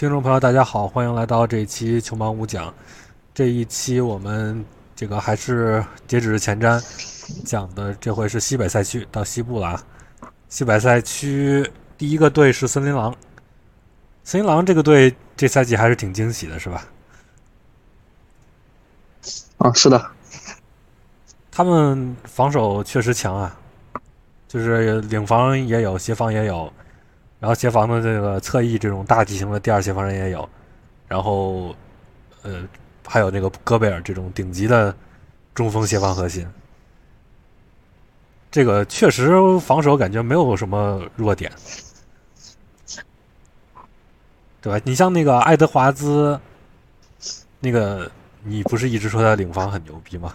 听众朋友，大家好，欢迎来到这一期球盲五讲。这一期我们这个还是截止前瞻讲的，这回是西北赛区到西部了啊。西北赛区第一个队是森林狼，森林狼这个队这赛季还是挺惊喜的，是吧？啊，是的，他们防守确实强啊，就是领防也有，协防也有，然后协防的这个侧翼这种大体型的第二协防人也有，然后呃还有那个戈贝尔这种顶级的中锋协防核心，这个确实防守感觉没有什么弱点，对吧？你像那个爱德华兹，那个你不是一直说他领防很牛逼吗？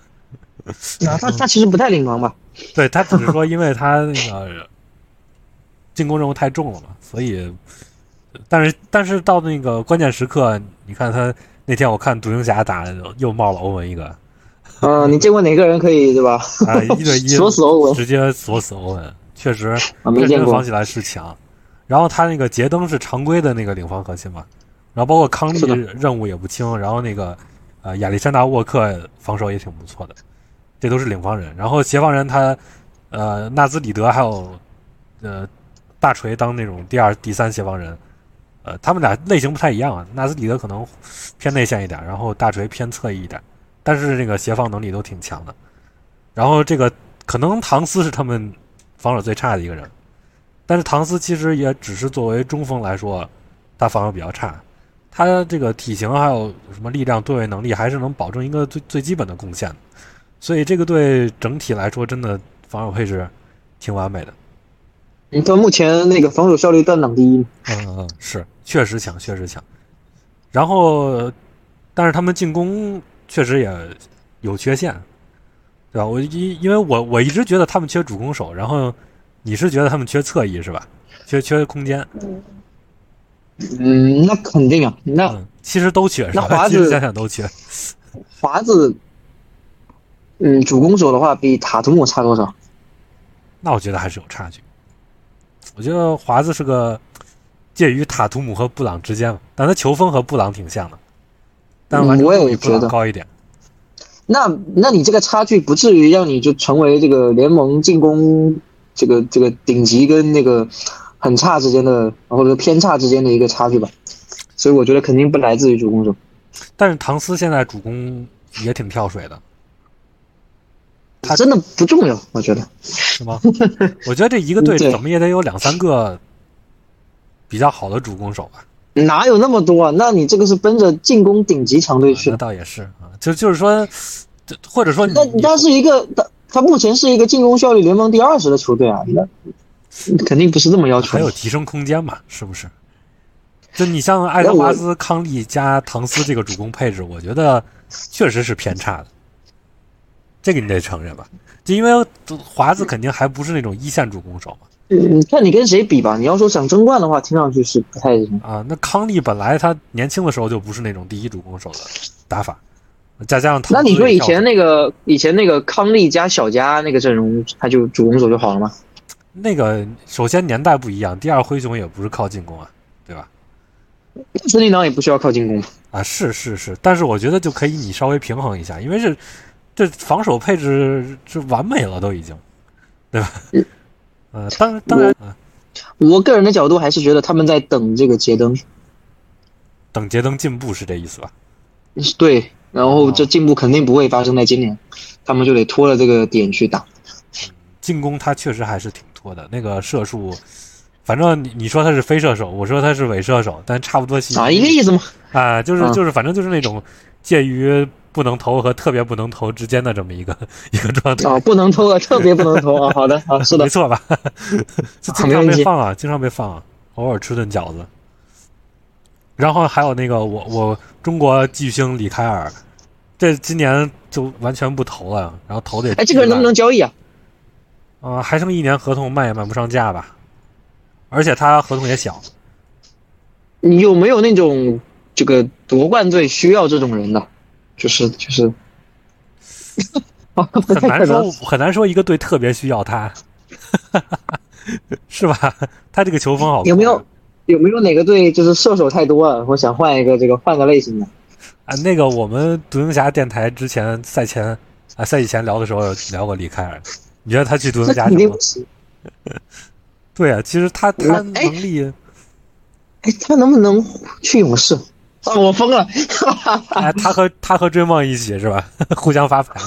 啊，他他其实不太领防吧？对他只是说，因为他那个进攻任务太重了嘛，所以，但是但是到那个关键时刻，你看他那天我看独行侠打又冒了欧文一个啊，你见过哪个人可以对吧？啊，一对一 锁死欧文，直接锁死欧文，确实啊，没见过防起来是强。然后他那个杰登是常规的那个领防核心嘛，然后包括康利任务也不轻，然后那个呃亚历山大沃克防守也挺不错的，这都是领防人。然后协防人他呃纳兹里德还有呃大锤当那种第二、第三协防人，呃他们俩类型不太一样啊，纳斯里德可能偏内线一点，然后大锤偏侧翼一点，但是这个协防能力都挺强的。然后这个可能唐斯是他们防守最差的一个人。但是唐斯其实也只是作为中锋来说，他防守比较差，他这个体型还有什么力量、对位能力，还是能保证一个最最基本的贡献的。所以这个队整体来说，真的防守配置挺完美的。你看目前那个防守效率断档第一，嗯嗯嗯，是确实强，确实强。然后，但是他们进攻确实也有缺陷，对吧？我因因为我我一直觉得他们缺主攻手，然后。你是觉得他们缺侧翼是吧？缺缺空间？嗯，那肯定啊。那、嗯、其实都缺？那华子想想都缺。华子，嗯，主攻手的话比塔图姆差多少？那我觉得还是有差距。我觉得华子是个介于塔图姆和布朗之间嘛，但他球风和布朗挺像的，但我也度比布朗觉得高一点。那那你这个差距不至于让你就成为这个联盟进攻这个这个顶级跟那个很差之间的，或者说偏差之间的一个差距吧？所以我觉得肯定不来自于主攻手。但是唐斯现在主攻也挺跳水的，他真的不重要，我觉得。是吗？我觉得这一个队 怎么也得有两三个比较好的主攻手吧。哪有那么多啊？那你这个是奔着进攻顶级强队去的。那倒也是啊，就就是说，这或者说你那他是一个，他他目前是一个进攻效率联盟第二十的球队啊，那肯定不是这么要求。还有提升空间嘛？是不是？就你像爱德华兹、康利加唐斯这个主攻配置，我觉得确实是偏差的，这个你得承认吧？就因为华子肯定还不是那种一线主攻手嘛。嗯，看你跟谁比吧。你要说想争冠的话，听上去是不太啊，那康利本来他年轻的时候就不是那种第一主攻手的打法，再加上唐斯那你说以前那个以前那个康利加小加那个阵容，他就主攻手就好了吗？那个首先年代不一样，第二灰熊也不是靠进攻啊，对吧？森林狼也不需要靠进攻。啊，是是是，但是我觉得就可以你稍微平衡一下，因为这这防守配置是完美了，都已经，对吧？呃，当然当然，啊，我个人的角度还是觉得他们在等这个杰登，等杰登进步是这意思吧？对，然后这进步肯定不会发生在今年，他们就得拖了这个点去打。进攻他确实还是挺拖的，那个射术，反正你你说他是非射手，我说他是伪射手，但差不多系啊，一个意思嘛。啊，就是啊就是，反正就是那种介于不能投和特别不能投之间的这么一个 一个状态。啊，不能投啊，特别不能投啊。好的，啊，是的没，错吧？就经常被放啊，经常被放啊，偶尔吃顿饺子。然后还有那个我我中国巨星李凯尔，这今年就完全不投了，然后投的也哎，这个人能不能交易啊？啊、还剩一年合同，卖也卖不上价吧？而且他合同也小，你有没有那种这个夺冠队需要这种人的？就是就是，很难说很难说一个队特别需要他，是吧？他这个球风好，有没有？有没有哪个队就是射手太多了？我想换一个这个换个类型的。啊，那个我们独行侠电台之前赛前啊赛以前聊的时候聊过李凯尔，你觉得他去独行侠行吗那肯定不？行。对啊，其实他他那能哎力，哎，他能不能去勇士？啊，我疯了！哎，他和他和追梦一起是吧？互相发牌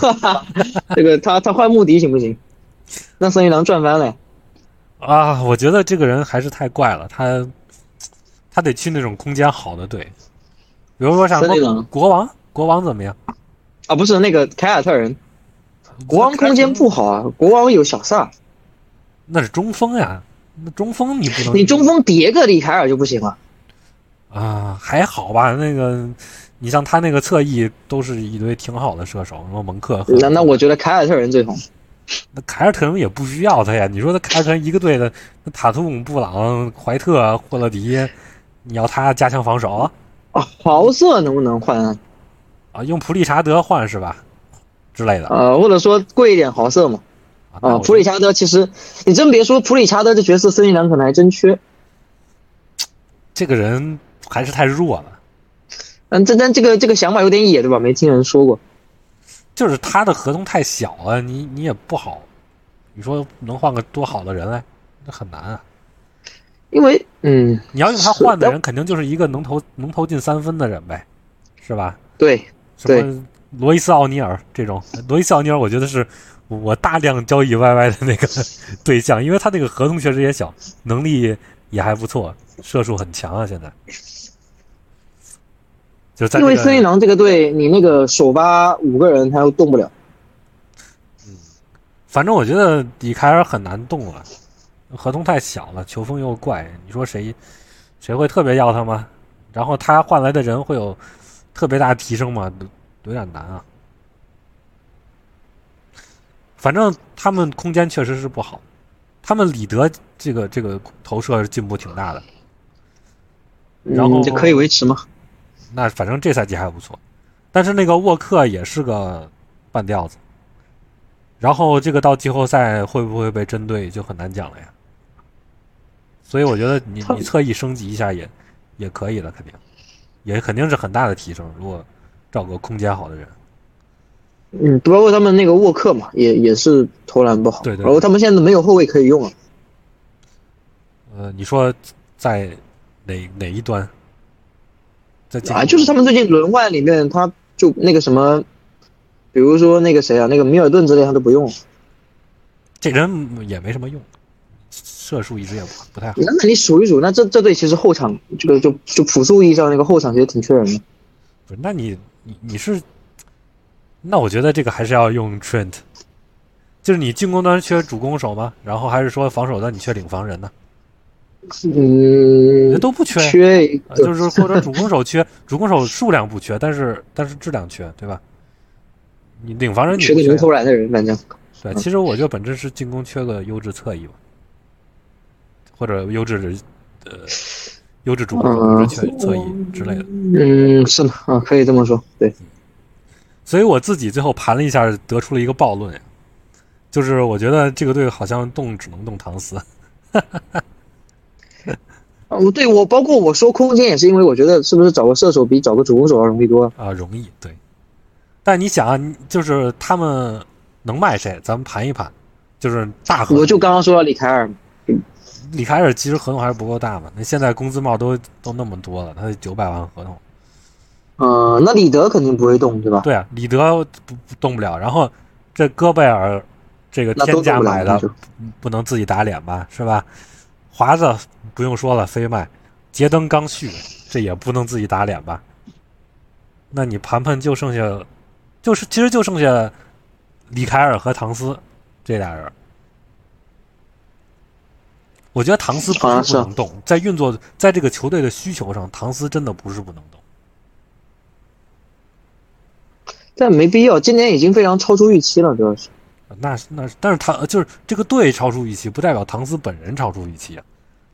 这个他他换穆迪行不行？那森林狼赚翻了。啊！我觉得这个人还是太怪了，他他得去那种空间好的队，比如说像森林狼国王，国王怎么样？啊，不是那个凯尔特人，国王空间不好啊，国王有小萨，那是中锋呀，那中锋你不能你中锋叠个里凯尔就不行了。啊，还好吧？那个，你像他那个侧翼都是一堆挺好的射手，什么蒙克那那我觉得凯尔特人最红。那凯尔特人也不需要他呀。你说他凯尔特人一个队的，那塔图姆、布朗、怀特、霍勒迪，你要他加强防守啊，豪瑟能不能换啊？啊？用普利查德换是吧？之类的呃，或者说贵一点豪瑟嘛？啊普里查德其实你真别说，普里查德这角色森林狼可能还真缺。这个人还是太弱了。嗯，这但这个这个想法有点野，对吧？没听人说过。就是他的合同太小了，你你也不好，你说能换个多好的人来，那很难啊。因为嗯，你要用他换的人，肯定就是一个能投能投进三分的人呗，是吧？对，什么罗伊斯奥尼尔这种，罗伊斯奥尼尔，我觉得是我大量交易 YY 的那个 对象，因为他那个合同确实也小，能力也还不错，射术很强啊。现在就在、这个、因为森林狼这个队，你那个首发五个人他又动不了。反正我觉得底凯尔很难动了，合同太小了，球风又怪，你说谁谁会特别要他吗？然后他换来的人会有特别大的提升吗？有点难啊。反正他们空间确实是不好，他们里德这个这个投射进步挺大的，然后嗯，这可以维持吗？那反正这赛季还不错，但是那个沃克也是个半吊子，然后这个到季后赛会不会被针对就很难讲了呀。所以我觉得你你侧翼升级一下也也可以了，肯定也肯定是很大的提升。如果找个空间好的人，嗯，包括他们那个沃克嘛，也也是投篮不好。对对对然后他们现在没有后卫可以用了。呃，你说在哪哪一端？在进啊，就是他们最近轮换里面，他就那个什么，比如说那个谁啊，那个米尔顿之类他都不用。这人也没什么用，射术一直也不不太好。那那你数一数，那这这队其实后场这个就就朴素意义上那个后场其实挺缺人的。不是，那你你你是，那我觉得这个还是要用 Trent，就是你进攻端缺主攻手吗？然后还是说防守端你缺领防人呢？嗯人，都不缺，缺一个啊就是或者主攻手缺，主攻手数量不缺，但是但是质量缺，对吧？你领防人你缺缺呀能投篮的人，反正对，其实我觉得本质是进攻缺个优质侧翼吧，或者优质的呃优质主攻手、嗯优质侧侧翼之类的。嗯是的啊，可以这么说，对，所以我自己最后盘了一下，得出了一个暴论，就是我觉得这个队好像动只能动唐斯。啊，我对我包括我说空间也是因为我觉得是不是找个射手比找个主攻手要容易多了。啊，容易对。但你想啊，就是他们能卖谁？咱们盘一盘，就是大合同。我就刚刚说到里凯尔嘛，李凯尔其实合同还是不够大嘛，那现在工资帽都都那么多了，他九百万合同。嗯，那里德肯定不会动，对吧？对啊，里德不不动不了，然后这戈贝尔这个天价买的，不能自己打脸吧，是吧？华子不用说了，飞卖，杰登刚续，这也不能自己打脸吧？那你盘盘就剩下，就是其实就剩下李凯尔和唐斯这俩人。我觉得唐斯不是不能动，在运作在这个球队的需求上，唐斯真的不是不能动。但没必要，今年已经非常超出预期了，主要是。那是那是，但是他就是这个队超出预期，不代表唐斯本人超出预期啊。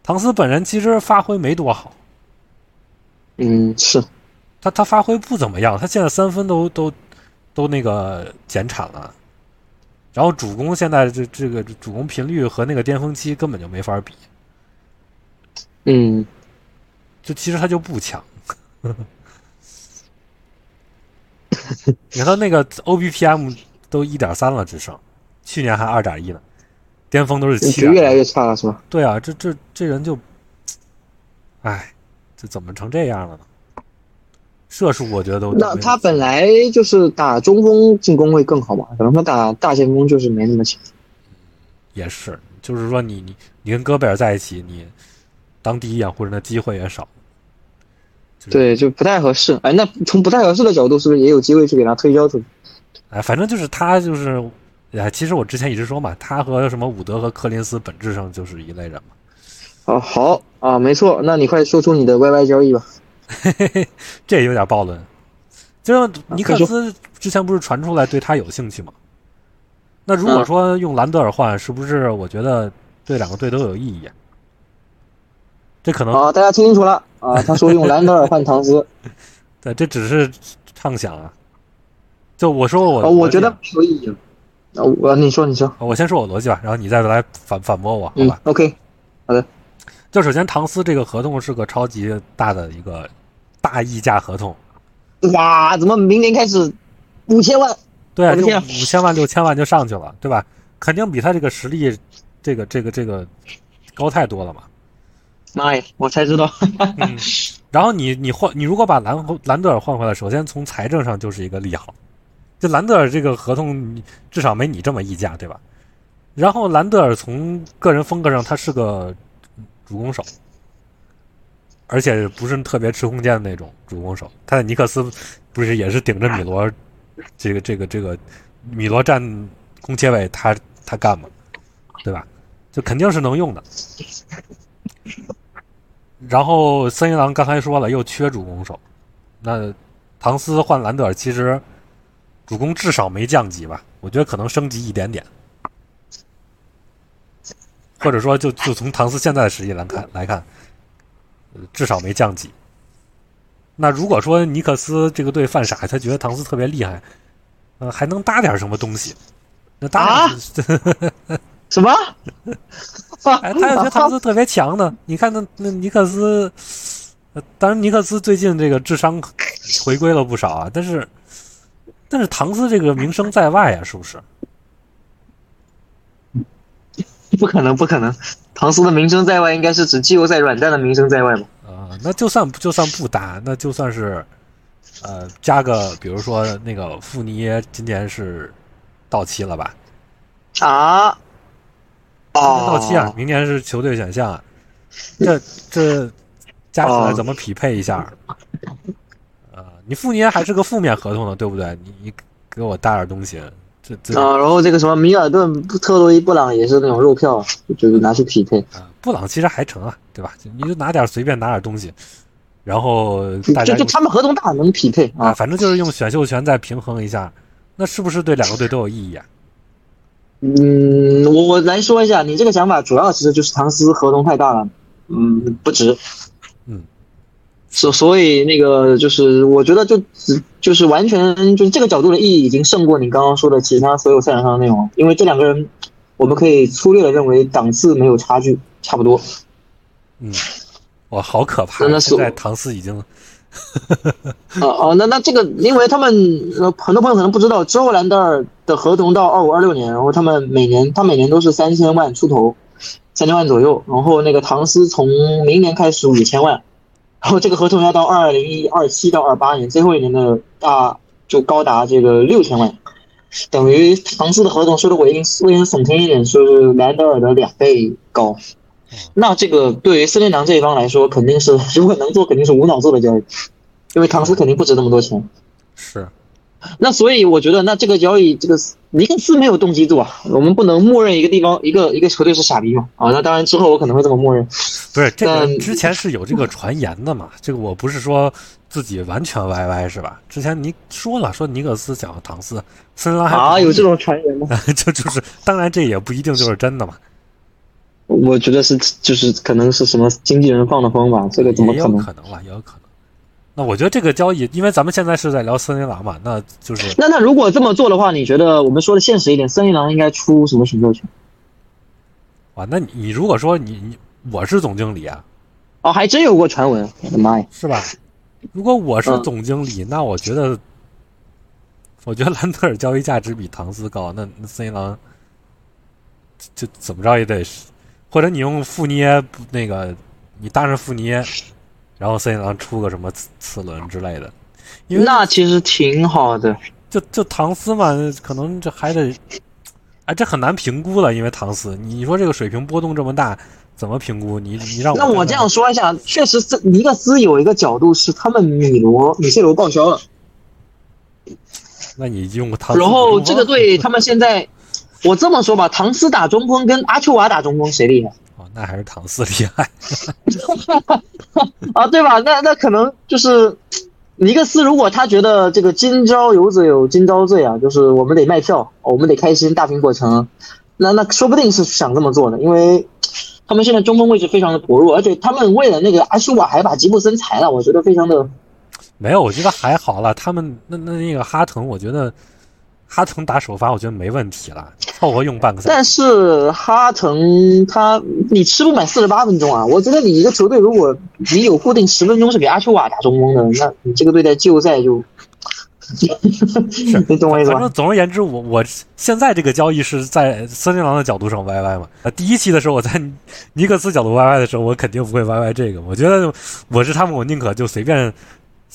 唐斯本人其实发挥没多好，嗯，是，他他发挥不怎么样，他现在三分都都都那个减产了，然后主攻现在这这个主攻频率和那个巅峰期根本就没法比。嗯，就其实他就不强。你看他那个 OBPM 都一点三了，只剩去年还二点一呢，巅峰都是七越来越差了，是吧？对啊，这这这人就，哎，这怎么成这样了呢？射术我觉得都那他本来就是打中锋进攻会更好嘛，可能他打大前锋就是没那么强。也是，就是说你你你跟戈贝尔在一起，你当第一掩护人的机会也少。对，就不太合适。哎，那从不太合适的角度，是不是也有机会去给他推销出去？哎，反正就是他就是，哎，其实我之前一直说嘛，他和什么伍德和柯林斯本质上就是一类人嘛。哦，好啊，没错。那你快说出你的 YY 交易吧。这有点暴论。就是尼克斯之前不是传出来对他有兴趣吗？那如果嗯说用兰德尔换，是不是我觉得对两个队都有意义？这可能啊，大家听清楚了啊，他说用兰德尔换唐斯，对，这只是畅想啊。就我说我，啊，我觉得没有意义了。啊，我你说你说，我先说我逻辑吧，然后你再来反反驳我，好嗯吧？，OK，好的就首先，唐斯这个合同是个超级大的一个大溢价合同，哇，怎么明年开始五千万？对啊，五千万六千万就上去了，对吧？肯定比他这个实力，这个这个这个高太多了嘛。妈呀，我才知道。嗯，然后你你换你如果把兰兰德尔换回来，首先从财政上就是一个利好，就兰德尔这个合同至少没你这么溢价，对吧？然后兰德尔从个人风格上他是个主攻手，而且不是特别吃空间的那种主攻手。他在尼克斯不是也是顶着米罗这个这个这个米罗站空切位，他他干嘛，对吧？就肯定是能用的。然后森林狼刚才说了，又缺主攻手，那唐斯换兰德尔，其实主攻至少没降级吧？我觉得可能升级一点点，或者说就就从唐斯现在的实力来看来看，呃至少没降级。那如果说尼克斯这个队犯傻，他觉得唐斯特别厉害，呃，还能搭点什么东西？那搭点、什么？哎，他要觉得唐斯特别强呢。你看那那尼克斯，呃当然尼克斯最近这个智商回归了不少啊，但是但是唐斯这个名声在外啊，是不是？不可能，不可能。唐斯的名声在外，应该是指季后赛软蛋的名声在外吧？啊、那就算就算不打，那就算是呃加个，比如说那个富尼耶今年是到期了吧？啊？哦，到期啊，明年是球队选项啊，这这加起来哦怎么匹配一下？呃，你富尼还是个负面合同呢，对不对？你你给我搭点东西，这这啊，然后这个什么米尔顿、特洛伊、布朗也是那种肉票，就是拿去匹配。啊，布朗其实还成啊，对吧？你就拿点随便拿点东西，然后大家就就他们合同大能匹配啊，啊。反正就是用选秀权再平衡一下，那是不是对两个队都有意义啊？嗯，我我来说一下，你这个想法主要其实就是唐斯合同太大了，嗯，不值。嗯，所所以那个就是我觉得就只就是完全就是这个角度的意义已经胜过你刚刚说的其他所有赛场上的内容，因为这两个人我们可以粗略的认为档次没有差距，差不多。嗯，哇，好可怕！真的是现在唐斯已经哦 哦，那那这个，因为他们呃很多朋友可能不知道，之后兰德尔的合同到二五二六年，然后他们每年他每年都是三千万出头，三千万左右，然后那个唐斯从明年开始五千万，然后这个合同要到二零一二七到二八年最后一年的大就高达这个六千万，等于唐斯的合同说的我应我应耸听一点，说是莱德尔的两倍高。那这个对于森林狼这一方来说，肯定是如果能做，肯定是无脑做的交易，因为唐斯肯定不值那么多钱。是那所以我觉得，那这个交易，这个尼克斯没有动机做啊，我们不能默认一个地方一个一个球队是傻逼嘛啊。那当然之后我可能会这么默认。不是这个之前是有这个传言的嘛？这个我不是说自己完全歪歪是吧？之前你说了，说尼克斯想要唐斯，森林狼还啊，有这种传言吗？就就是，当然这也不一定就是真的嘛，我觉得是就是可能是什么经纪人放的风吧，这个怎么可能？有可能有可能。那我觉得这个交易，因为咱们现在是在聊森林狼嘛，那就是那那如果这么做的话，你觉得我们说的现实一点，森林狼应该出什么选秀权？哇，那你你如果说你你我是总经理啊，哦，还真有过传闻，我的妈呀！是吧？如果我是嗯总经理，那我觉得，我觉得兰德尔交易价值比唐斯高，那那森林狼就就怎么着也得，或者你用富涅那个，你搭上富涅，然后森林狼出个什么次次轮之类的，因为那其实挺好的。就就唐斯嘛，可能这还得，哎，这很难评估了，因为唐斯，你说这个水平波动这么大，怎么评估？你你让我那我这样说一下，确实这尼克斯有一个角度是他们米罗米切罗报销了，那你用个唐斯，然后 这个队他们现在，我这么说吧，唐斯打中锋跟阿丘瓦打中锋谁厉害？哦，那还是唐斯厉害。啊？对吧？那那可能就是尼克斯，如果他觉得这个今朝有酒有今朝醉啊，就是我们得卖票，我们得开心，大苹果城，那那说不定是想这么做的，因为。他们现在中锋位置非常的薄弱，而且他们为了那个阿舒瓦还把吉布森裁了，我觉得非常的没有，我觉得还好了。他们那那那个哈腾，我觉得哈腾打首发，我觉得没问题了，凑合用半个赛季。但是哈腾他你吃不满四十八分钟啊！我觉得你一个球队，如果你有固定十分钟是给阿丘瓦打中锋的，那你这个队在季后赛就，你懂我意思吧反正？总而言之，我我现在这个交易是在森林狼的角度上 YY 嘛。呃，第一期的时候我在尼克斯角度 YY 的时候，我肯定不会 YY 这个。我觉得我是他们，我宁可就随便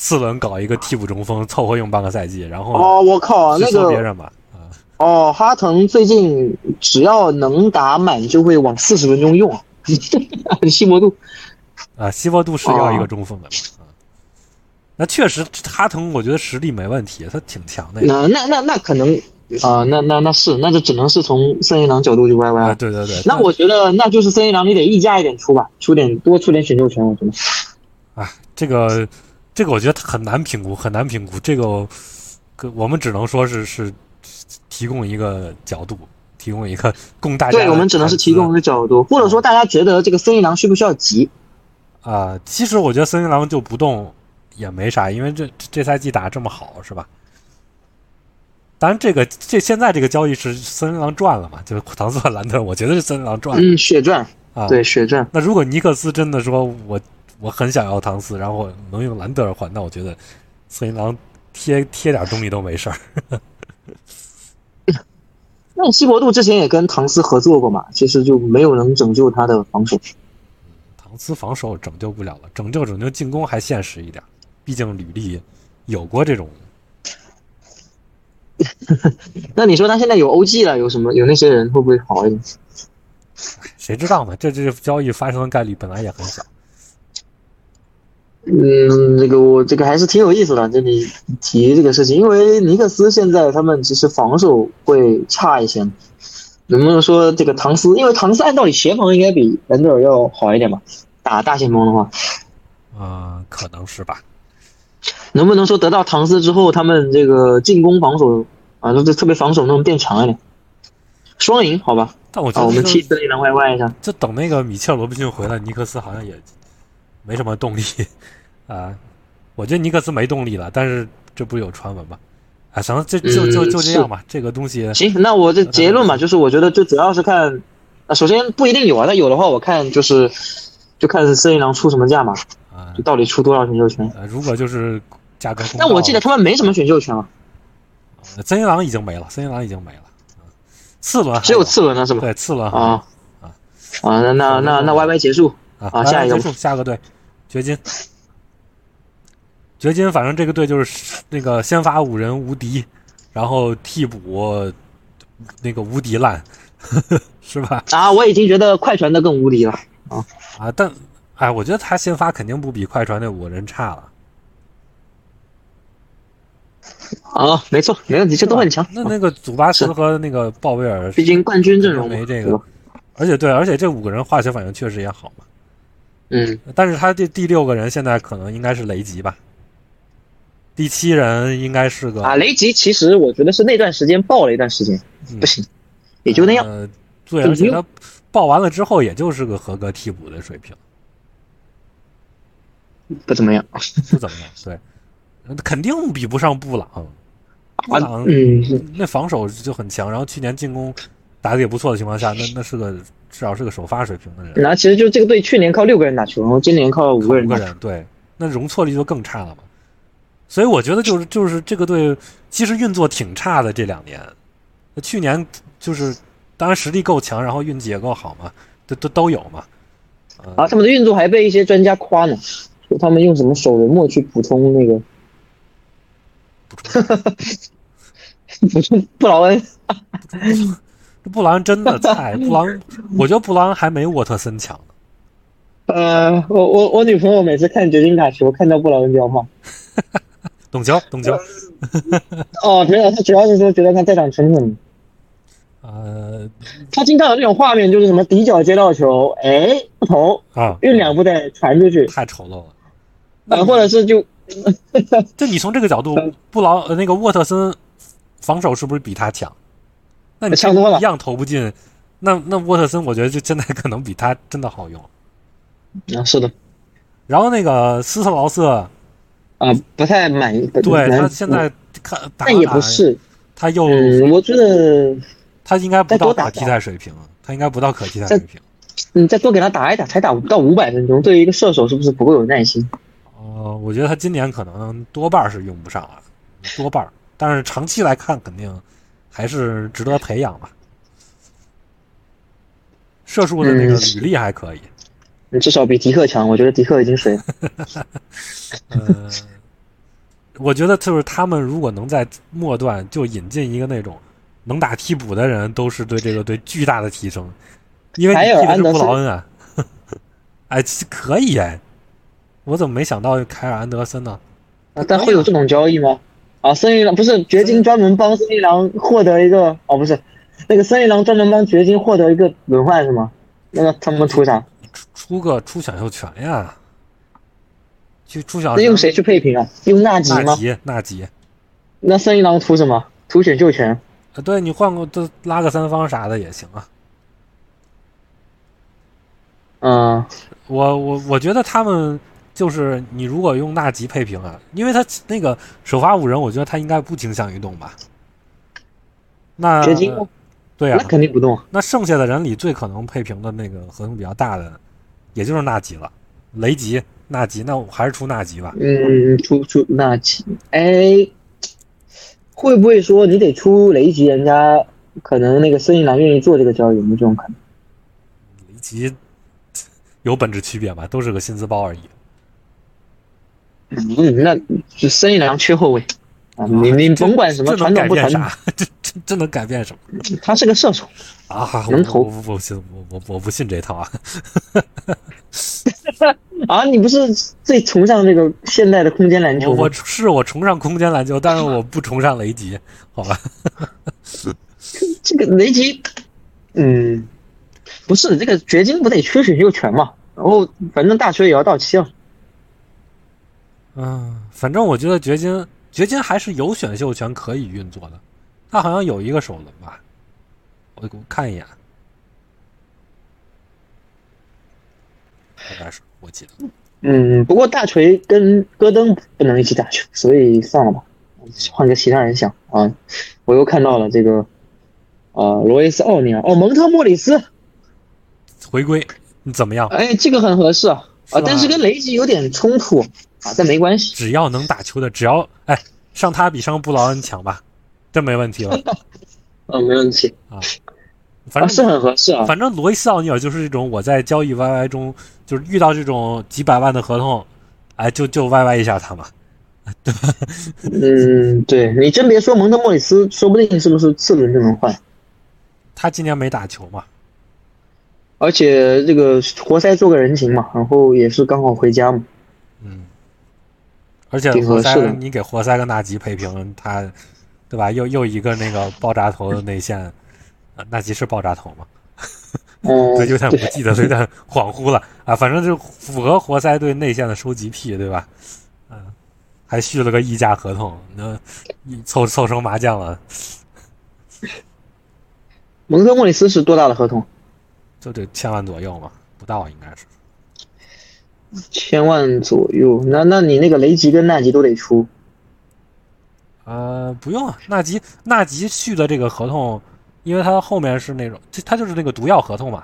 四轮搞一个替补中锋，凑合用半个赛季，然后哦，我靠，那个别人吧。啊，哦，哈腾最近只要能打满就会往四十分钟用，西摩杜啊，西伯杜是要一哦个中锋的嘛。啊，那确实哈腾，我觉得实力没问题，他挺强的。那那那那可能啊、那那那是，那就只能是从森林狼角度去 YY 啊，了。对对对。那我觉得那就是森林狼，你得溢价一点出吧，出点多出点选秀权，我觉得。啊，这个这个我觉得很难评估，很难评估。这个个我们只能说是是提供一个角度，提供一个 供大家。对，我们只能是提供一个角度，或者说大家觉得这个森林狼需不需要急？啊、其实我觉得森林狼就不动也没啥，因为这这赛季打得这么好，是吧？当然，这个这现在这个交易是森林狼赚了嘛？就是唐斯和兰特，我觉得是森林狼赚了、嗯，血赚，啊。对，血赚。那如果尼克斯真的说我我很想要唐斯，然后能用兰德尔换，那我觉得森林狼贴贴点东西都没事儿。那西伯杜之前也跟唐斯合作过嘛，其实就没有能拯救他的防守。唐斯防守拯救不了了，拯救拯救进攻还现实一点，毕竟履历有过这种。那你说他现在有 OG 了，有什么有那些人会不会好一点？谁知道呢？这这交易发生的概率本来也很小。嗯，这个我这个还是挺有意思的，这里提这个事情，因为尼克斯现在他们其实防守会差一些，能不能说这个唐斯？因为唐斯按道理协防应该比兰德尔要好一点吧？打大前锋的话，啊、可能是吧。能不能说得到唐斯之后，他们这个进攻防守啊，就是特别防守那种变强一点，双赢好吧？啊，但我觉得、我们替森林狼 YY 一下。就等那个米切尔罗宾逊回来，尼克斯好像也没什么动力 啊。我觉得尼克斯没动力了，但是这不是有传闻吗？啊，行，这就就嗯就这样吧。这个东西行，那我这结论嘛，就是我觉得就主要是看，啊，首先不一定有啊，那有的话我看就是就看森林狼出什么价嘛，啊就，到底出多少选秀权。呃，如果就是价格但我记得他们没什么选秀权啊，呃森林狼已经没了，森林狼已经没了。啊次轮只有次轮了是吧？对次轮啊啊啊，那那那那 YY 结束，啊，啊下一个结束下个队，掘金。掘金，反正这个队就是那个先发五人无敌，然后替补那个无敌烂，是吧？啊，我已经觉得快船的更无敌了。啊啊，但哎，我觉得他先发肯定不比快船那五个人差了，啊，没错，没问题，这都很强。那那个祖巴茨和那个鲍威尔，毕竟冠军阵容没这个？而且对，而且这五个人化学反应确实也好嘛。嗯，但是他这第六个人现在可能应该是雷吉吧，第七人应该是个啊，雷吉其实我觉得是那段时间爆了一段时间，嗯不行，也就那样。呃，对，而且他报完了之后，也就是个合格替补的水平，不怎么样不怎么样。对，肯定比不上布朗。布啊朗，嗯，那防守就很强，然后去年进攻打得也不错的情况下，那那是个至少是个首发水平的人。然后其实就这个队去年靠六个人打球，然后今年靠五个人打球。五个人，对，那容错率就更差了嘛。所以我觉得就是就是这个队其实运作挺差的这两年，去年就是当然实力够强，然后运气也够好嘛，都都都有嘛。啊，他们的运作还被一些专家夸呢，说他们用什么首轮末去补充那个，补充布劳恩。布劳恩真的 菜，布劳恩，我觉得布劳恩还没沃特森强呢。呃，我我我女朋友每次看掘金打球，看到布劳恩就要骂。懂球，懂球。哦，没有，他主要是说觉得他在场成本。呃，他经常有那种画面，就是什么底角接到球，哎，不投啊，运两步再传出去，太丑陋了。呃，或者是就，就你从这个角度，布劳呃那个沃特森防守是不是比他强？那你强多了，一样投不进。那那沃特森，我觉得就现在可能比他真的好用。啊，是的。然后那个斯特劳瑟，啊，不太满意。对他现在看，但也不是，他又，我觉得他应该不到可替代水平，他应该不到可替代水平。你再多给他打一打，才打不到五百分钟，对于一个射手是不是不够有耐心？哦，我觉得他今年可能多半是用不上了，多半。但是长期来看，肯定还是值得培养吧。射术的那个履历还可以。你至少比迪克强，我觉得迪克已经水了。嗯，我觉得就是他们如果能在末段就引进一个那种能打替补的人，都是对这个队巨大的提升。因为你替的是布劳恩啊，哎，可以哎，我怎么没想到凯尔安德森呢？啊，但会有这种交易吗？啊，森一郎不是掘金专门帮森一郎获得一个哦，不是那个森一郎专门帮掘金获得一个轮换是吗？那个他们图啥？出个出选秀权呀？去出选那用谁去配平啊？用纳吉吗？纳吉，纳吉。那森一郎图什么？图选秀权？啊，对你换个都拉个三方啥的也行啊。嗯，我我我觉得他们就是你如果用纳吉配平啊，因为他那个首发五人，我觉得他应该不倾向于动吧。那对啊，那肯定不动。那剩下的人里最可能配平的那个合同比较大的。也就是纳吉了，雷吉、纳吉，那我还是出纳吉吧。嗯，出出纳吉，哎，会不会说你得出雷吉，人家可能那个森林狼愿意做这个交易？有没有这种可能？雷吉有本质区别吗？都是个薪资包而已。嗯，那就森林狼缺后卫啊！你你甭管什么传统不传统，这这这能改变什么？他是个射手啊，能投。我不信，我我我不信这套啊。啊，你不是最崇尚这个现代的空间篮球吗？我是我崇尚空间篮球，但是我不崇尚雷吉，好吧？这个雷吉，嗯，不是这个掘金不得缺选秀权嘛？然后反正大学也要到期了。嗯，反正我觉得掘金掘金还是有选秀权可以运作的，他好像有一个首轮吧？我我看一眼。应该是我记得，嗯，不过大锤跟戈登不能一起打球，所以算了吧，换个其他人想。啊。我又看到了这个，啊，罗伊斯奥尼尔，哦，蒙特莫里斯。回归，你怎么样？哎，这个很合适啊，啊，但是跟雷吉有点冲突啊，但没关系，只要能打球的，只要哎上他比上布劳恩强吧，这没问题了，嗯，没问题啊。反正是很合适啊。反正罗伊斯奥尼尔就是这种，我在交易 YY 中，就是遇到这种几百万的合同，哎，就就 YY 一下他嘛，对吧？嗯，对你真别说，蒙特莫里斯说不定是不是次轮就能换。他今年没打球嘛，而且这个活塞做个人情嘛，然后也是刚好回家嘛。嗯，而且活塞你给活塞跟纳吉配平，他对吧？又又一个那个爆炸头的内线。纳吉是爆炸头吗？对，有点不记得，有点恍惚了啊。反正就符合活塞对内线的收集癖，对吧？嗯，还续了个溢价合同，那凑凑成麻将了。蒙特莫里斯是多大的合同？就得千万左右嘛，不到应该是。千万左右，那那你那个雷吉跟纳吉都得出。呃，不用啊，纳吉纳吉续的这个合同。因为他后面是那种，这他就是那个毒药合同嘛，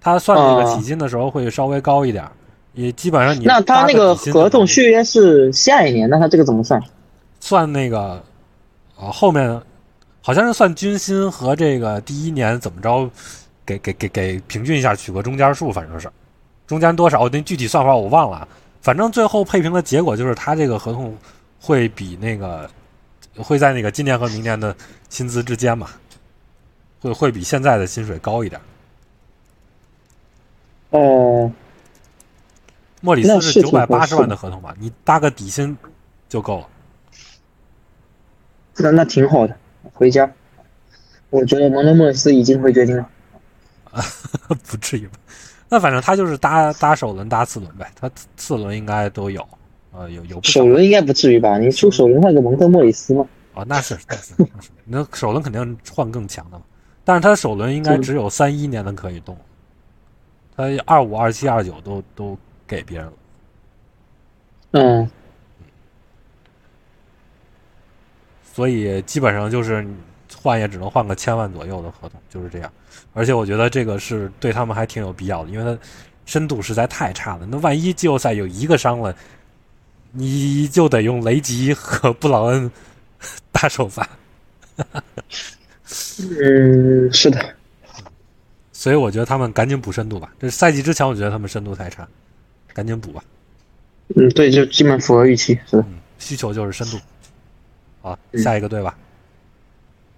他算那个啊起薪的时候会稍微高一点儿，也基本上你那他那个合同续约是下一年，那他这个怎么算？算那个，呃，后面好像是算军薪和这个第一年怎么着，给给给给平均一下，取个中间数，反正是中间多少，那具体算法我忘了，反正最后配平的结果就是他这个合同会比那个会在那个今年和明年的薪资之间嘛，会会比现在的薪水高一点。哦，莫里斯是是九百八十万的合同吧？你搭个底薪就够了。那那挺好的。回家，我觉得蒙德莫里斯已经会决定了。不至于吧？那反正他就是搭搭首轮搭次轮呗，他次次轮应该都有，呃，有有首轮应该不至于吧？你出首轮换个蒙特莫里斯吗？哦，那是那是那是，那首轮肯定换更强的嘛，但是他首轮应该只有三一年的可以动，他二五、二七、二九都都给别人了，嗯，所以基本上就是换也只能换个千万左右的合同，就是这样。而且我觉得这个是对他们还挺有必要的，因为他深度实在太差了。那万一季后赛有一个伤了，你就得用雷吉和布朗恩打首发。嗯，是的，所以我觉得他们赶紧补深度吧。这赛季之前我觉得他们深度太差，赶紧补吧。嗯，对，就基本符合预期，是的。嗯，需求就是深度。好，嗯下一个队吧，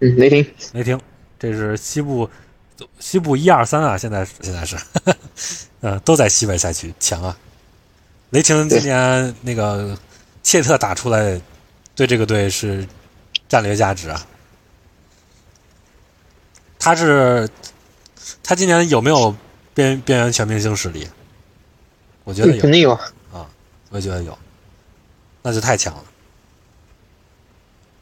嗯，雷霆，雷霆，这是西部西部一二三啊，现在是现在是，呃，都在西北赛区强啊。雷霆今年那个切特打出来，对这个队是战略价值啊。他是他今年有没有边边缘全明星实力？我觉得肯，定有啊。我也觉得有，那就太强了。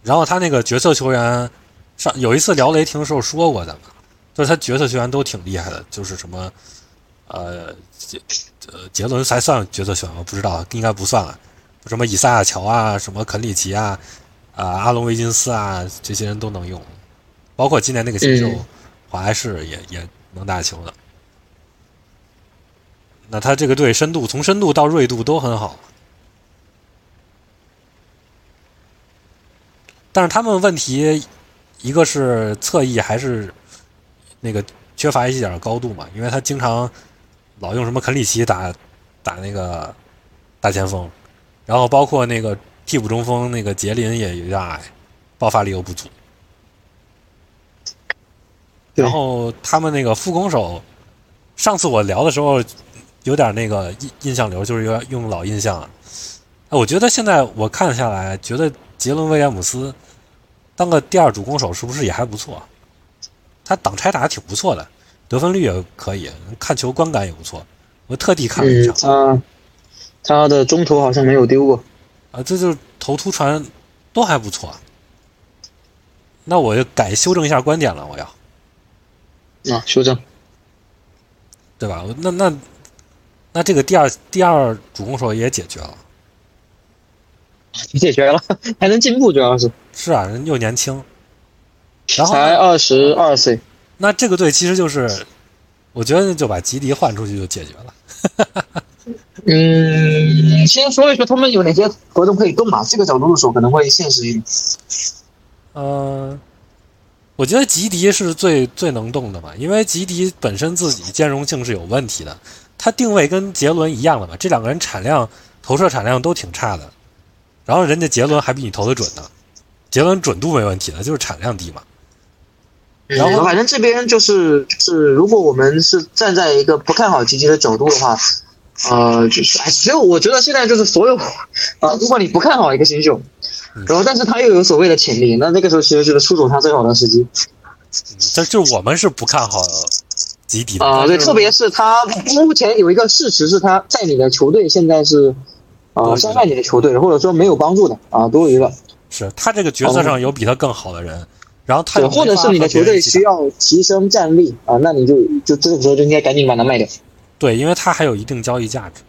然后他那个角色球员，上有一次聊雷霆的时候说过，咱们就是他角色球员都挺厉害的，就是什么，呃，杰呃杰伦才算角色球员吗？不知道，应该不算了。什么以赛亚乔啊，什么肯里奇啊，啊、阿隆维金斯啊，这些人都能用，包括今年那个新秀嗯华莱士也也能打球的。那他这个队深度从深度到锐度都很好，但是他们问题一个是侧翼还是那个缺乏一点高度嘛，因为他经常老用什么肯里奇打打那个大前锋，然后包括那个替补中锋那个杰林也有点矮，爆发力又不足。然后他们那个副攻手，上次我聊的时候有点那个印印象流，就是有点用老印象了。哎，我觉得现在我看下来，觉得杰伦威廉姆斯当个第二主攻手是不是也还不错？他挡拆打的挺不错的，得分率也可以，看球观感也不错。我特地看了一嗯，场他他的中投好像没有丢过。啊，这就是投突传都还不错。那我就改修正一下观点了，我要啊，修正。对吧？那那那这个第二第二主攻手也解决了。解决了，还能进步，主要是是啊，人又年轻。然后才呢二十二岁。那这个队其实就是，我觉得就把吉迪换出去就解决了。嗯，先说一说他们有哪些合同可以动吧，这个角度入手可能会现实一点。嗯、我觉得吉迪是最最能动的嘛，因为吉迪本身自己兼容性是有问题的，他定位跟杰伦一样的嘛，这两个人产量投射产量都挺差的，然后人家杰伦还比你投的准呢，杰伦准度没问题的，就是产量低嘛。然后嗯反正这边就是就是，如果我们是站在一个不看好吉吉的角度的话，呃，就是哎，只有我觉得现在就是所有啊、如果你不看好一个新秀，然后但是他又有所谓的潜力，那那个时候其实就是出手他最好的时机。这就是我们是不看好吉迪的。啊、对，特别是他目前有一个事实是他在你的球队现在是啊、伤害你的球队，或者说没有帮助的啊，多余的。是他这个角色上有比他更好的人，然后他或者是你的球队需要提升战力啊，那你就就这个时候就应该赶紧把它卖掉对，因为他还有一定交易价值。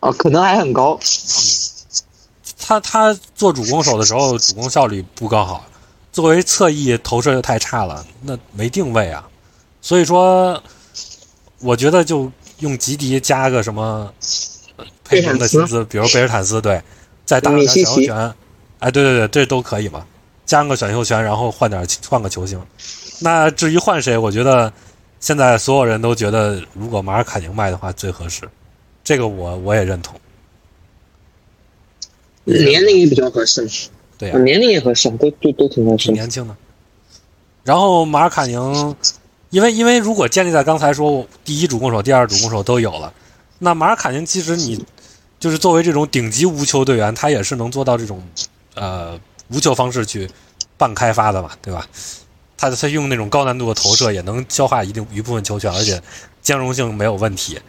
啊，可能还很高。他他做主攻手的时候，主攻效率不高好，作为侧翼投射又太差了，那没定位啊。所以说，我觉得就用吉迪加个什么呃配平的薪资，比如贝尔坦斯，对，再搭个小球权，哎，对对对，这都可以嘛。加个选秀权，然后换点换个球星。那至于换谁，我觉得现在所有人都觉得，如果马尔卡宁卖的话最合适。这个我我也认同。年龄也比较合适，对呀，年龄也合适，都都都挺合适，挺年轻的。然后马尔卡宁，因为因为如果建立在刚才说第一主攻手、第二主攻手都有了，那马尔卡宁其实你就是作为这种顶级无球队员，他也是能做到这种呃无球方式去半开发的嘛，对吧？他他用那种高难度的投射也能消化一定一部分球权，而且兼容性没有问题，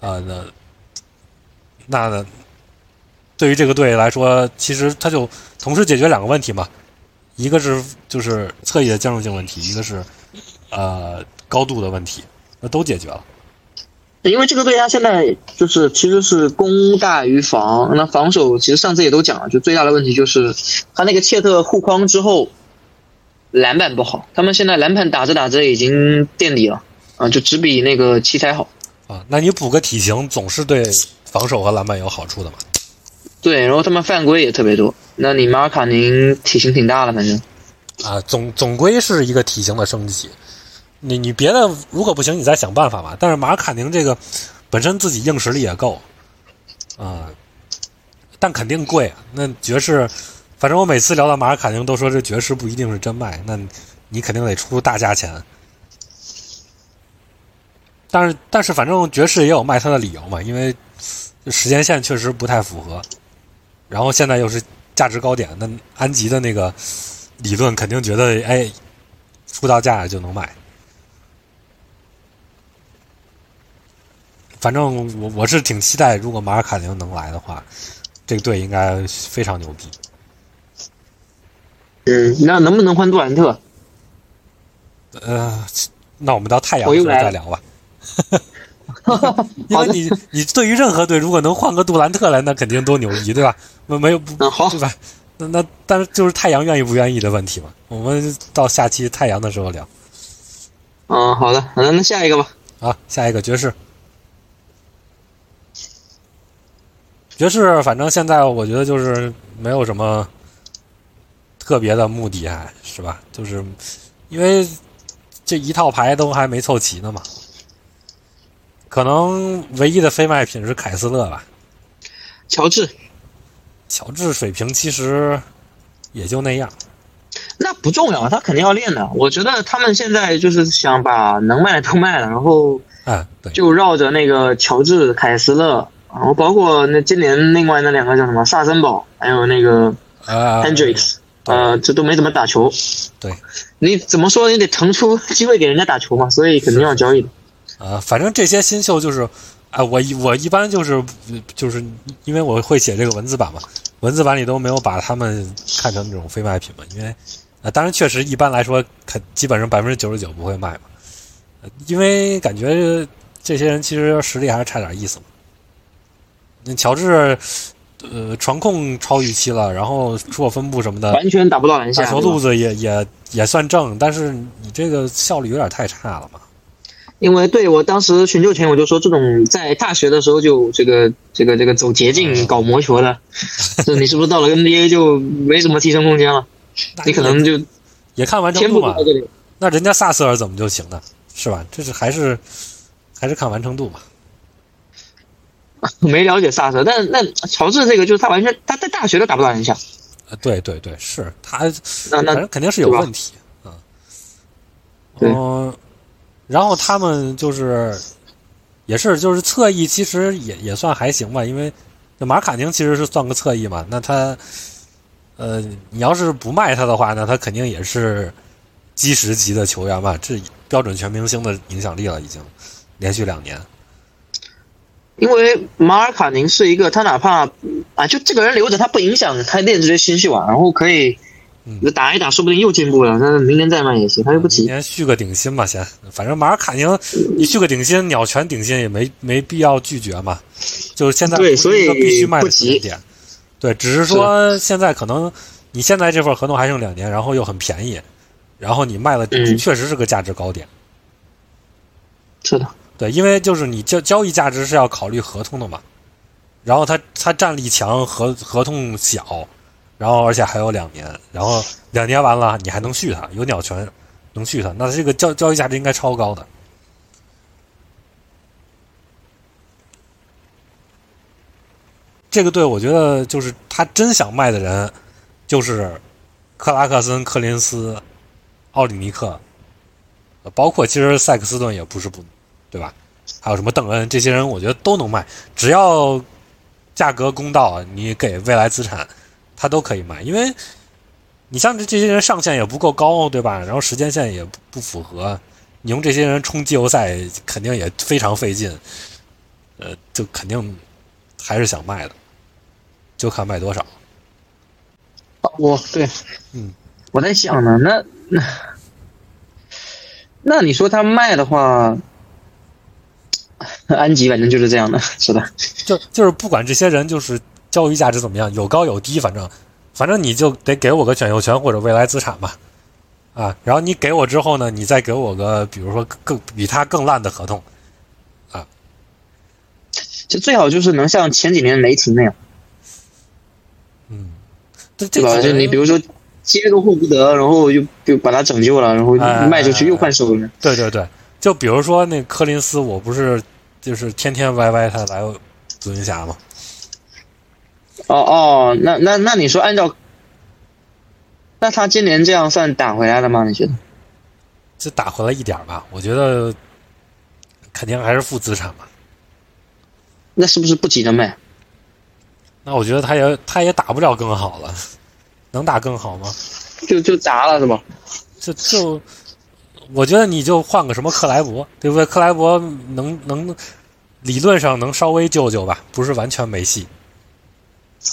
啊，那那。对于这个队来说，其实他就同时解决两个问题嘛，一个是就是侧翼的兼容性问题，一个是呃高度的问题，那都解决了。因为这个队他现在就是其实是攻大于防，那防守其实上次也都讲了，就最大的问题就是他那个切特护框之后篮板不好，他们现在篮板打着打着已经垫底了啊，就只比那个奇才好啊。那你补个体型总是对防守和篮板有好处的嘛？对，然后他们犯规也特别多。那你马尔卡宁体型挺大的，反正啊，总总归是一个体型的升级。你你别的如果不行，你再想办法吧。但是马尔卡宁这个本身自己硬实力也够啊，但肯定贵。那爵士，反正我每次聊到马尔卡宁都说这爵士不一定是真卖，那你肯定得出大价钱。但是但是反正爵士也有卖他的理由嘛，因为时间线确实不太符合。然后现在又是价值高点，那安吉的那个理论肯定觉得，哎，出到价就能卖。反正我我是挺期待，如果马尔卡宁能来的话，这个队应该非常牛逼。嗯，那能不能换杜兰特？呃，那我们到太阳的时候再聊吧。因为你你对于任何队，如果能换个杜兰特来，那肯定多牛逼，对吧？没没有不好，对吧？那那但是就是太阳愿意不愿意的问题嘛。我们到下期太阳的时候聊。嗯，好的，那那下一个吧。好，下一个爵士。爵士，反正现在我觉得就是没有什么特别的目的，还是吧？就是因为这一套牌都还没凑齐呢嘛。可能唯一的非卖品是凯斯勒吧，乔治，乔治水平其实也就那样。那不重要，他肯定要练的。我觉得他们现在就是想把能卖的都卖了，然后就绕着那个乔治、凯斯勒，然后包括那今年另外那两个叫什么萨森堡，还有那个 Hendricks，呃，这都没怎么打球。对，你怎么说你得腾出机会给人家打球嘛，所以肯定要交易的。啊，反正这些新秀就是，啊，我一我一般就是就是因为我会写这个文字版嘛，文字版里都没有把他们看成那种非卖品嘛，因为啊，当然确实一般来说，肯基本上百分之九十九不会卖嘛，因为感觉这些人其实实力还是差点意思嘛。那乔治，呃，传控超预期了，然后出手分布什么的，完全打不到篮下，球路子也也也算正，但是你这个效率有点太差了嘛。因为对我当时选秀前我就说，这种在大学的时候就这个这个这个走捷径搞魔球的，这你是不是到了 NBA 就没什么提升空间了？你可能就也看完成度嘛。那人家萨斯尔怎么就行呢？是吧？这是还是还是看完成度嘛？没了解萨特，但那乔治这个就是他完全他在大学都打不到篮下。啊，对对对，是他那那肯定是有问题啊。嗯。然后他们就是，也是就是侧翼，其实也也算还行吧，因为马卡宁其实是算个侧翼嘛。那他，呃，你要是不卖他的话，那他肯定也是基石级的球员吧，这标准全明星的影响力了，已经连续两年。因为马尔卡宁是一个，他哪怕啊，就这个人留着，他不影响他练这些新秀啊，然后可以。那打一打，说不定又进步了。那明年再卖也行，他又不急。明年续个顶薪吧，先。反正马尔卡宁，你续个顶薪，鸟全顶薪也没没必要拒绝嘛。就是现在对，所以必须卖的点。对，只是说现在可能你现在这份合同还剩两年，然后又很便宜，然后你卖了，嗯确实是个价值高点。是的，对，因为就是你交交易价值是要考虑合同的嘛，然后它它战力强，合合同小，然后而且还有两年，然后两年完了你还能续它，有鸟权能续它，那这个交交易价值应该超高的。这个队我觉得就是他真想卖的人，就是克拉克森、克林斯、奥里尼克，包括其实塞克斯顿也不是不，对吧？还有什么邓恩这些人，我觉得都能卖，只要价格公道，你给未来资产，他都可以卖。因为你像这这些人上限也不够高，对吧？然后时间线也不不符合，你用这些人冲季后赛肯定也非常费劲，呃，就肯定还是想卖的，就看卖多少。我对，嗯，我在想呢，那那那你说他卖的话，安吉反正就是这样的，是的，就就是不管这些人就是教育价值怎么样，有高有低，反正反正你就得给我个选秀权或者未来资产吧，啊，然后你给我之后呢，你再给我个比如说更比他更烂的合同，啊。就最好就是能像前几年雷霆那样，嗯，这这对吧？个就你比如说接个霍福德，然后又就把他拯救了，然后哎卖出去又换首轮，对对对，就比如说那柯林斯，我不是就是天天歪歪他来紫云侠吗？哦哦，那那那你说按照，那他今年这样算打回来了吗？你觉得？就打回来一点吧，我觉得肯定还是负资产吧。那是不是不急着卖？那我觉得他也他也打不了更好了，能打更好吗？就就砸了是吧？就就，我觉得你就换个什么克莱伯，对不对？克莱伯能能理论上能稍微救救吧，不是完全没戏。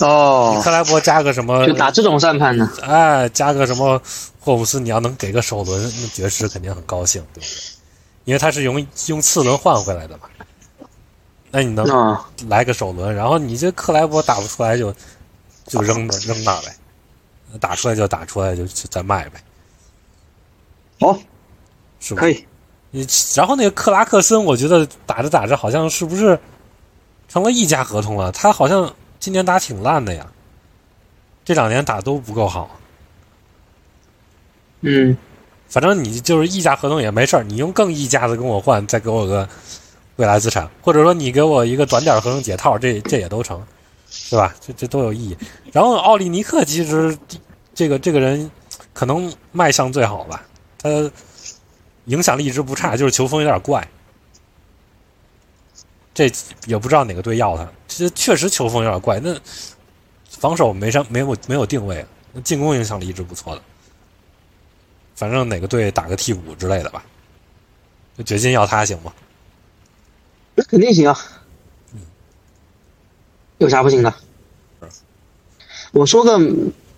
哦，克莱伯加个什么就，打这种算盘呢？哎，加个什么霍布斯，你要能给个首轮，那爵士肯定很高兴，对不对？因为他是用用次轮换回来的嘛。那你能啊，来个首轮，然后你这克莱伯打不出来就就扔那扔那呗，打出来就打出来就就再卖呗，好，是吧？可以。你然后那个克拉克森，我觉得打着打着好像是不是成了溢价合同了？他好像今年打挺烂的呀，这两年打都不够好。嗯，反正你就是溢价合同也没事儿，你用更溢价的跟我换，再给我个未来资产，或者说你给我一个短点儿合同解套，这这也都成，是吧？这这都有意义。然后奥利尼克其实这个这个人可能卖相最好吧，他影响力一直不差，就是球风有点怪。这也不知道哪个队要他，这确实球风有点怪。那防守没上没有没有定位，那进攻影响力一直不错的。反正哪个队打个替补之类的吧，就掘金要他行吗？那肯定行啊。有啥不行的？我说个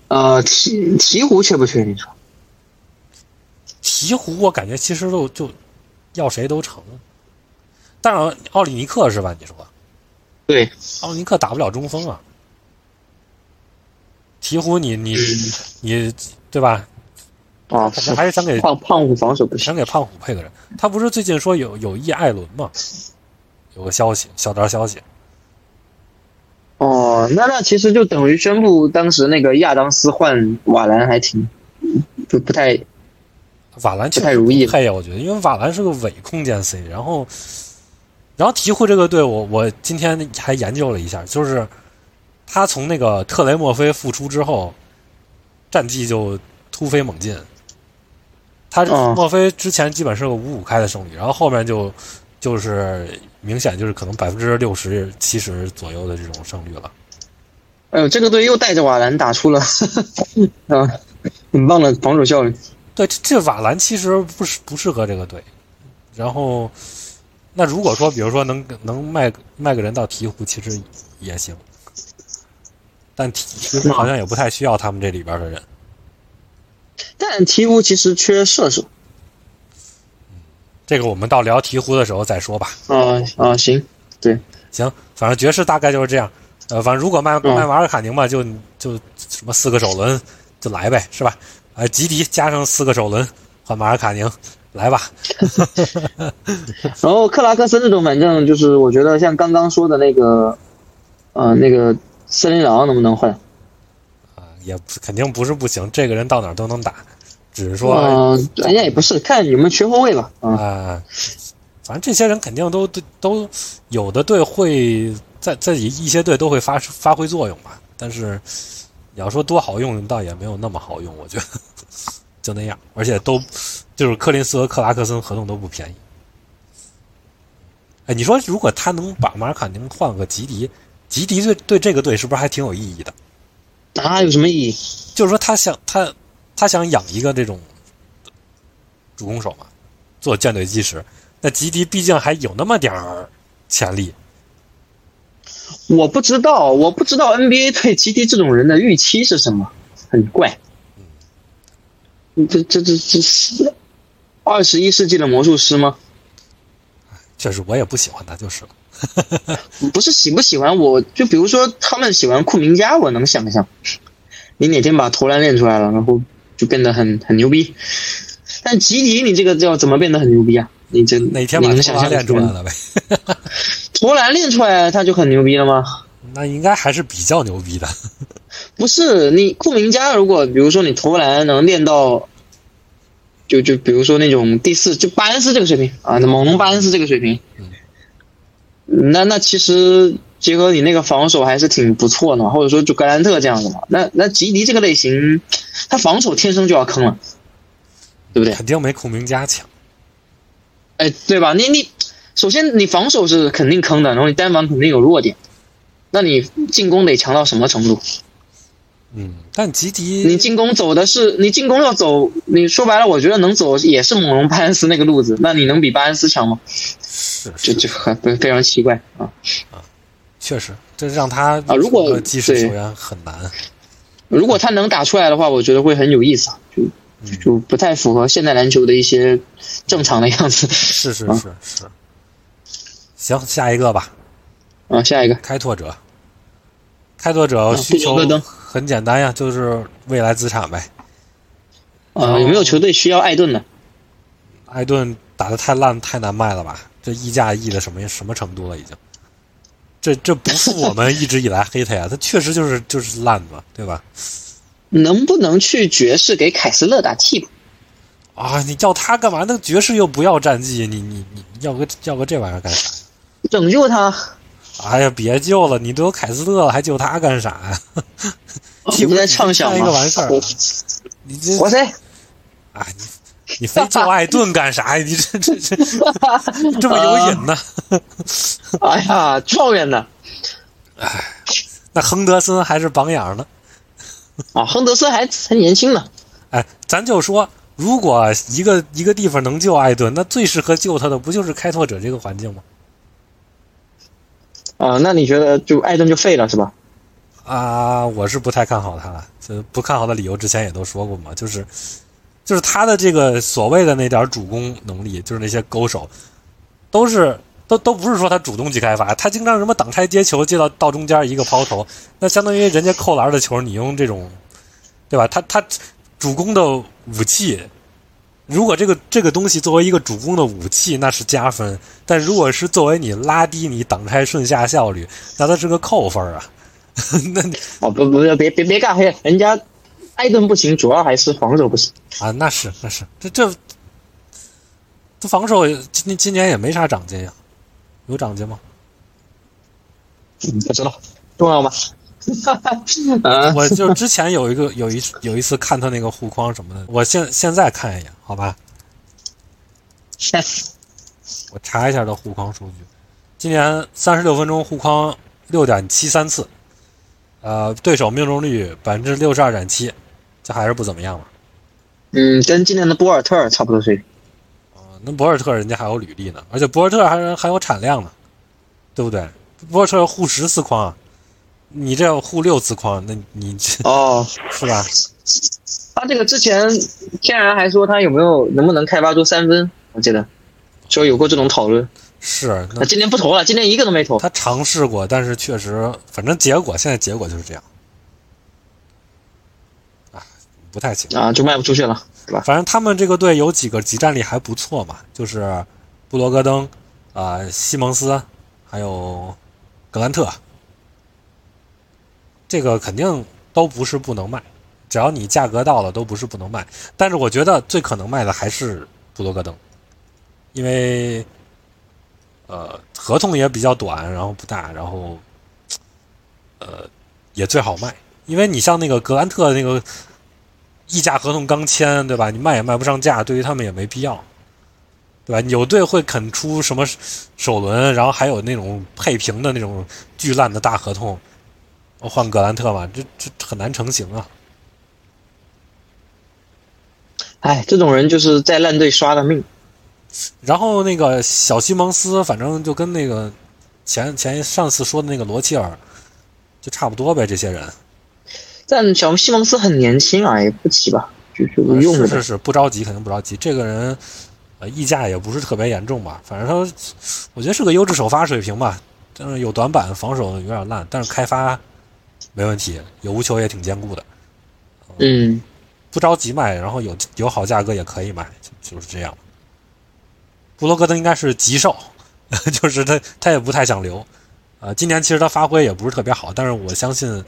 呃鹈鹈鹕缺不缺？你说？鹈鹕我感觉其实都就要谁都成，但是奥里尼克是吧？你说对，奥里尼克打不了中锋啊。鹈鹕你你你对吧？啊，还是想给胖胖虎防守不行。想给胖虎配个人。他不是最近说有有意艾伦吗？有个消息，小道消息。哦，那那其实就等于宣布当时那个亚当斯换瓦兰还挺不不太瓦兰不太如意了配啊，我觉得，因为瓦兰是个伪空间 C，然后，然后鹈鹕这个队，我我今天还研究了一下，就是他从那个特雷莫菲复出之后，战绩就突飞猛进。他哦墨菲之前基本是个五五开的胜率，然后后面就就是明显就是可能百分之六十七十左右的这种胜率了。哎呦，这个队又带着瓦兰打出了 啊很棒的防守效率。对，这这瓦兰其实不是不适合这个队。然后，那如果说，比如说能能卖卖个人到鹈鹕，其实也行。但鹈鹕鹕好像也不太需要他们这里边的人。但鹈鹕其实缺射手。这个我们到聊鹈鹕的时候再说吧。啊啊，行，对行，反正爵士大概就是这样。呃，反正如果卖嗯卖瓦尔卡宁吧，就就什么四个首轮，就来呗，是吧？呃，吉迪加上四个首轮换马尔卡宁，来吧。然后克拉克森这种，反正就是我觉得像刚刚说的那个，呃，那个森林狼能不能换？啊，也肯定不是不行，这个人到哪儿都能打，只是说，嗯，人家也不是看有没有缺后卫吧，啊，啊，反正这些人肯定都都都有的队会在在一一些队都会发发挥作用吧，但是你要说多好用，倒也没有那么好用，我觉得 就那样，而且都就是柯林斯和克拉克森合同都不便宜。哎，你说如果他能把马尔卡宁换个吉迪，吉迪对对这个队是不是还挺有意义的？那有什么意义？就是说他想他他想养一个这种主攻手嘛，做舰队基石。那吉迪毕竟还有那么点儿潜力，我不知道，我不知道 NBA 对 吉迪这种人的预期是什么，很怪。这这这这是二十一世纪的魔术师吗？确实我也不喜欢他就是了。不是喜不喜欢，我就比如说他们喜欢库明加，我能想象，你哪天把投篮练出来了，然后就变得很很牛逼。但吉迪，你这个叫怎么变得很牛逼啊？你这哪天把投你能想象篮练出来？了呗？投篮练出来，他就很牛逼了吗？那应该还是比较牛逼的。不是，你库明加如果比如说你投篮能练到，就就比如说那种第四，就巴恩斯这个水平啊，那猛龙巴恩斯这个水平，那那其实结合你那个防守还是挺不错的嘛，或者说就格兰特这样的嘛，那那吉迪这个类型，他防守天生就要坑了，对不对？肯定没孔明加强。哎，对吧？你你首先你防守是肯定坑的，然后你单防肯定有弱点，那你进攻得强到什么程度？嗯，但吉迪你进攻走的是你进攻要走，你说白了，我觉得能走也是猛龙巴恩斯那个路子，那你能比巴恩斯强吗？是就是就很非非常奇怪啊！确实，这让他啊如果对球员很难。如果他能打出来的话，我觉得会很有意思啊，就就就不太符合现代篮球的一些正常的样子是是啊是是。行，下一个吧，啊。下一个开拓者。开拓者啊需求很简单呀，就是未来资产呗。啊，有没有球队需要艾顿的？艾顿打的太烂，太难卖了吧？这溢价溢的什么什么程度了？已经，这这不是我们一直以来黑他呀，他确实就是就是烂嘛，对吧？能不能去爵士给凯斯勒打替补？啊，你要他干嘛？那爵士又不要战绩，你你你要个要个这玩意儿干啥呀？拯救他？哎呀，别救了，你都有凯斯特了，还救他干啥呀？你不在畅想 一？个完事儿，我你这我谁？啊，你你非救艾顿干啥呀？你这这这这么有瘾呢？哎呀，状元呢？哎那亨德森还是榜眼呢。啊，亨德森还还年轻呢。哎，咱就说，如果一个一个地方能救艾顿，那最适合救他的不就是开拓者这个环境吗？啊，那你觉得就艾顿就废了是吧？啊，我是不太看好他了。这不看好的理由之前也都说过嘛，就是就是他的这个所谓的那点主攻能力，就是那些勾手，都是都都不是说他主动去开发，他经常什么挡拆接球接到到中间一个抛投，那相当于人家扣篮的球，你用这种，对吧？他他主攻的武器。如果这个这个东西作为一个主攻的武器，那是加分；但如果是作为你拉低你挡拆顺下效率，那它是个扣分啊。那你哦，不不不，别别别尬黑，人家艾顿不行，主要还是防守不行。啊，那是那是，这这这防守今年今年也没啥长进呀，有长进吗？嗯，不知道重要吗？啊，我就之前有一个有一有一次看他那个护框什么的，我现现在看一眼，好吧？我查一下他护框数据，今年三十六分钟护框六点七三次，呃，对手命中率百分之六十二点七，这还是不怎么样嘛。嗯，跟今年的博尔特差不多水平。啊，那博尔特人家还有履历呢，而且博尔特还还有产量呢，对不对？博尔特护十四框啊，你这要护六次框，那你这哦，是吧？他这个之前天然还说他有没有能不能开发出三分，我记得说有过这种讨论。是，那那今年不投了，今年一个都没投。他尝试过，但是确实，反正结果现在结果就是这样。啊，不太行。啊，就卖不出去了，对吧？反正他们这个队有几个集战力还不错嘛，就是布罗格登、啊、西蒙斯，还有格兰特，这个肯定都不是不能卖，只要你价格到了，都不是不能卖。但是我觉得最可能卖的还是布罗格登，因为呃合同也比较短，然后不大，然后呃也最好卖，因为你像那个格兰特那个。溢价合同刚签，对吧？你卖也卖不上价，对于他们也没必要，对吧？有队会肯出什么首轮，然后还有那种配平的那种巨烂的大合同，换格兰特嘛？这这很难成型啊。哎，这种人就是在烂队刷的命。然后那个小西蒙斯，反正就跟那个前前上次说的那个罗切尔就差不多呗，这些人。但小西蒙斯很年轻啊，也不急吧，就就用着。是是是，不着急，肯定不着急。这个人，呃，溢价也不是特别严重吧？反正他，我觉得是个优质首发水平吧。但是有短板，防守有点烂，但是开发没问题，有无球也挺坚固的。嗯，不着急卖，然后有有好价格也可以买，就是这样。布罗格登应该是急售，就是他他也不太想留。呃，今年其实他发挥也不是特别好，但是我相信。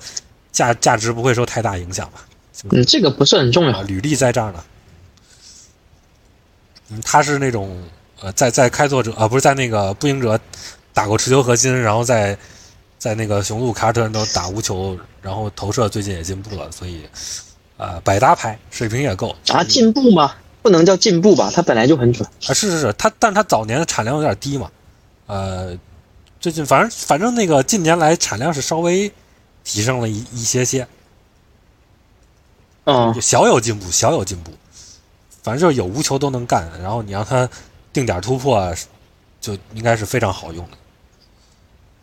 价价值不会受太大影响吧？嗯，这个不是很重要。履历在这儿呢。嗯，他是那种呃，在在开拓者啊，不是在那个步行者打过持球核心，然后在在那个雄鹿、卡尔特人都打无球，然后投射最近也进步了，所以啊，百搭牌水平也够啊。进步吗？不能叫进步吧？他本来就很准啊。是是是，他但他早年的产量有点低嘛。呃，最近反正反正那个近年来产量是稍微。提升了一一些些，嗯，小有进步，小有进步，反正就是有无球都能干，然后你让他定点突破，就应该是非常好用的。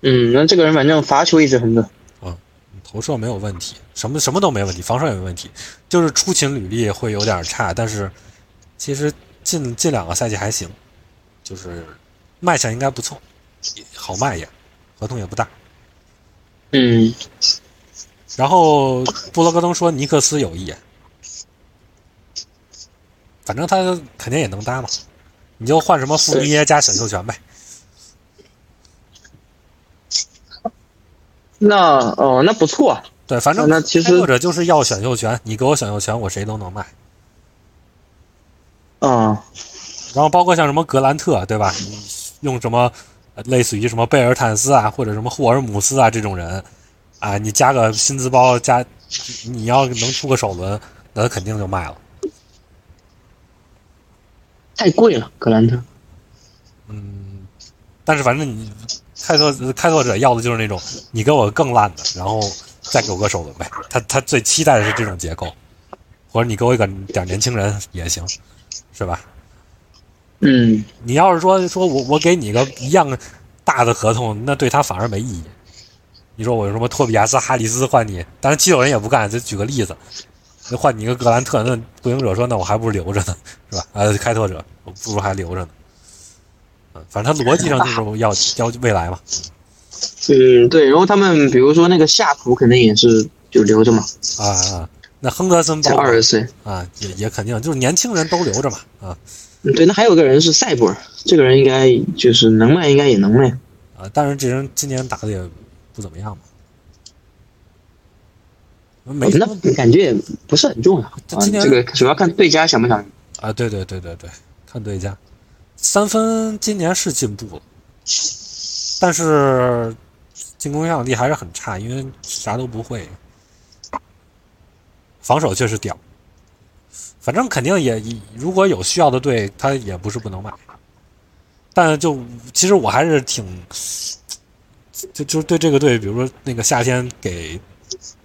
嗯，那这个人反正罚球一直很准，嗯，投射没有问题，什么什么都没问题，防守也没问题，就是出勤履历会有点差，但是其实近近两个赛季还行，就是卖相应该不错，好卖也，合同也不大。嗯，然后布罗格登说尼克斯有意，反正他肯定也能搭嘛，你就换什么富尼耶加选秀权呗。那哦，那不错。对，反正那其实或者就是要选秀权，你给我选秀权，我谁都能卖。嗯，然后包括像什么格兰特，对吧？你用什么？类似于什么贝尔坦斯啊，或者什么霍尔姆斯啊这种人，啊，你加个薪资包加，你要能出个首轮，那肯定就卖了。太贵了，格兰特。嗯，但是反正你开拓开拓者要的就是那种，你给我更烂的，然后再给我个首轮呗。他他最期待的是这种结构，或者你给我一个点年轻人也行，是吧？嗯，你要是说说我我给你个一样大的合同，那对他反而没意义。你说我有什么托比亚斯、哈里斯换你，当然七六人也不干。就举个例子，换你一个格兰特，那步行者说那我还不如留着呢，是吧？呃，开拓者我不如还留着呢。嗯，反正他逻辑上就是要 要未来嘛。嗯，对。然后他们比如说那个夏普肯定也是就留着嘛。啊啊，那亨德森才二十岁啊，也也肯定就是年轻人都留着嘛啊。嗯，对，那还有个人是塞博尔，这个人应该就是能卖，应该也能卖啊。但是这人今年打的也不怎么样嘛，没那感觉也不是很重要。今年这个主要看对家想不想啊？对对对对对，看对家。三分今年是进步了，但是进攻影响力还是很差，因为啥都不会。防守确实屌。反正肯定也，如果有需要的队，他也不是不能买。但就其实我还是挺，就就对这个队，比如说那个夏天给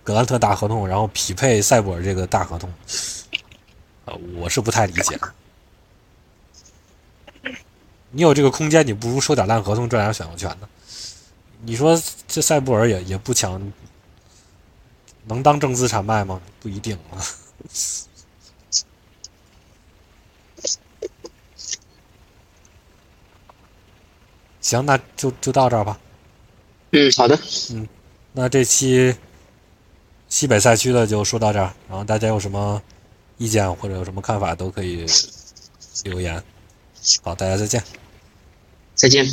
格兰特大合同，然后匹配塞博尔这个大合同，呃，我是不太理解。你有这个空间，你不如收点烂合同赚点选秀权呢。你说这塞布尔也也不强，能当正资产卖吗？不一定啊。行，那就就到这儿吧。嗯，好的。嗯，那这期西北赛区的就说到这儿。然后大家有什么意见或者有什么看法都可以留言。好，大家再见。再见。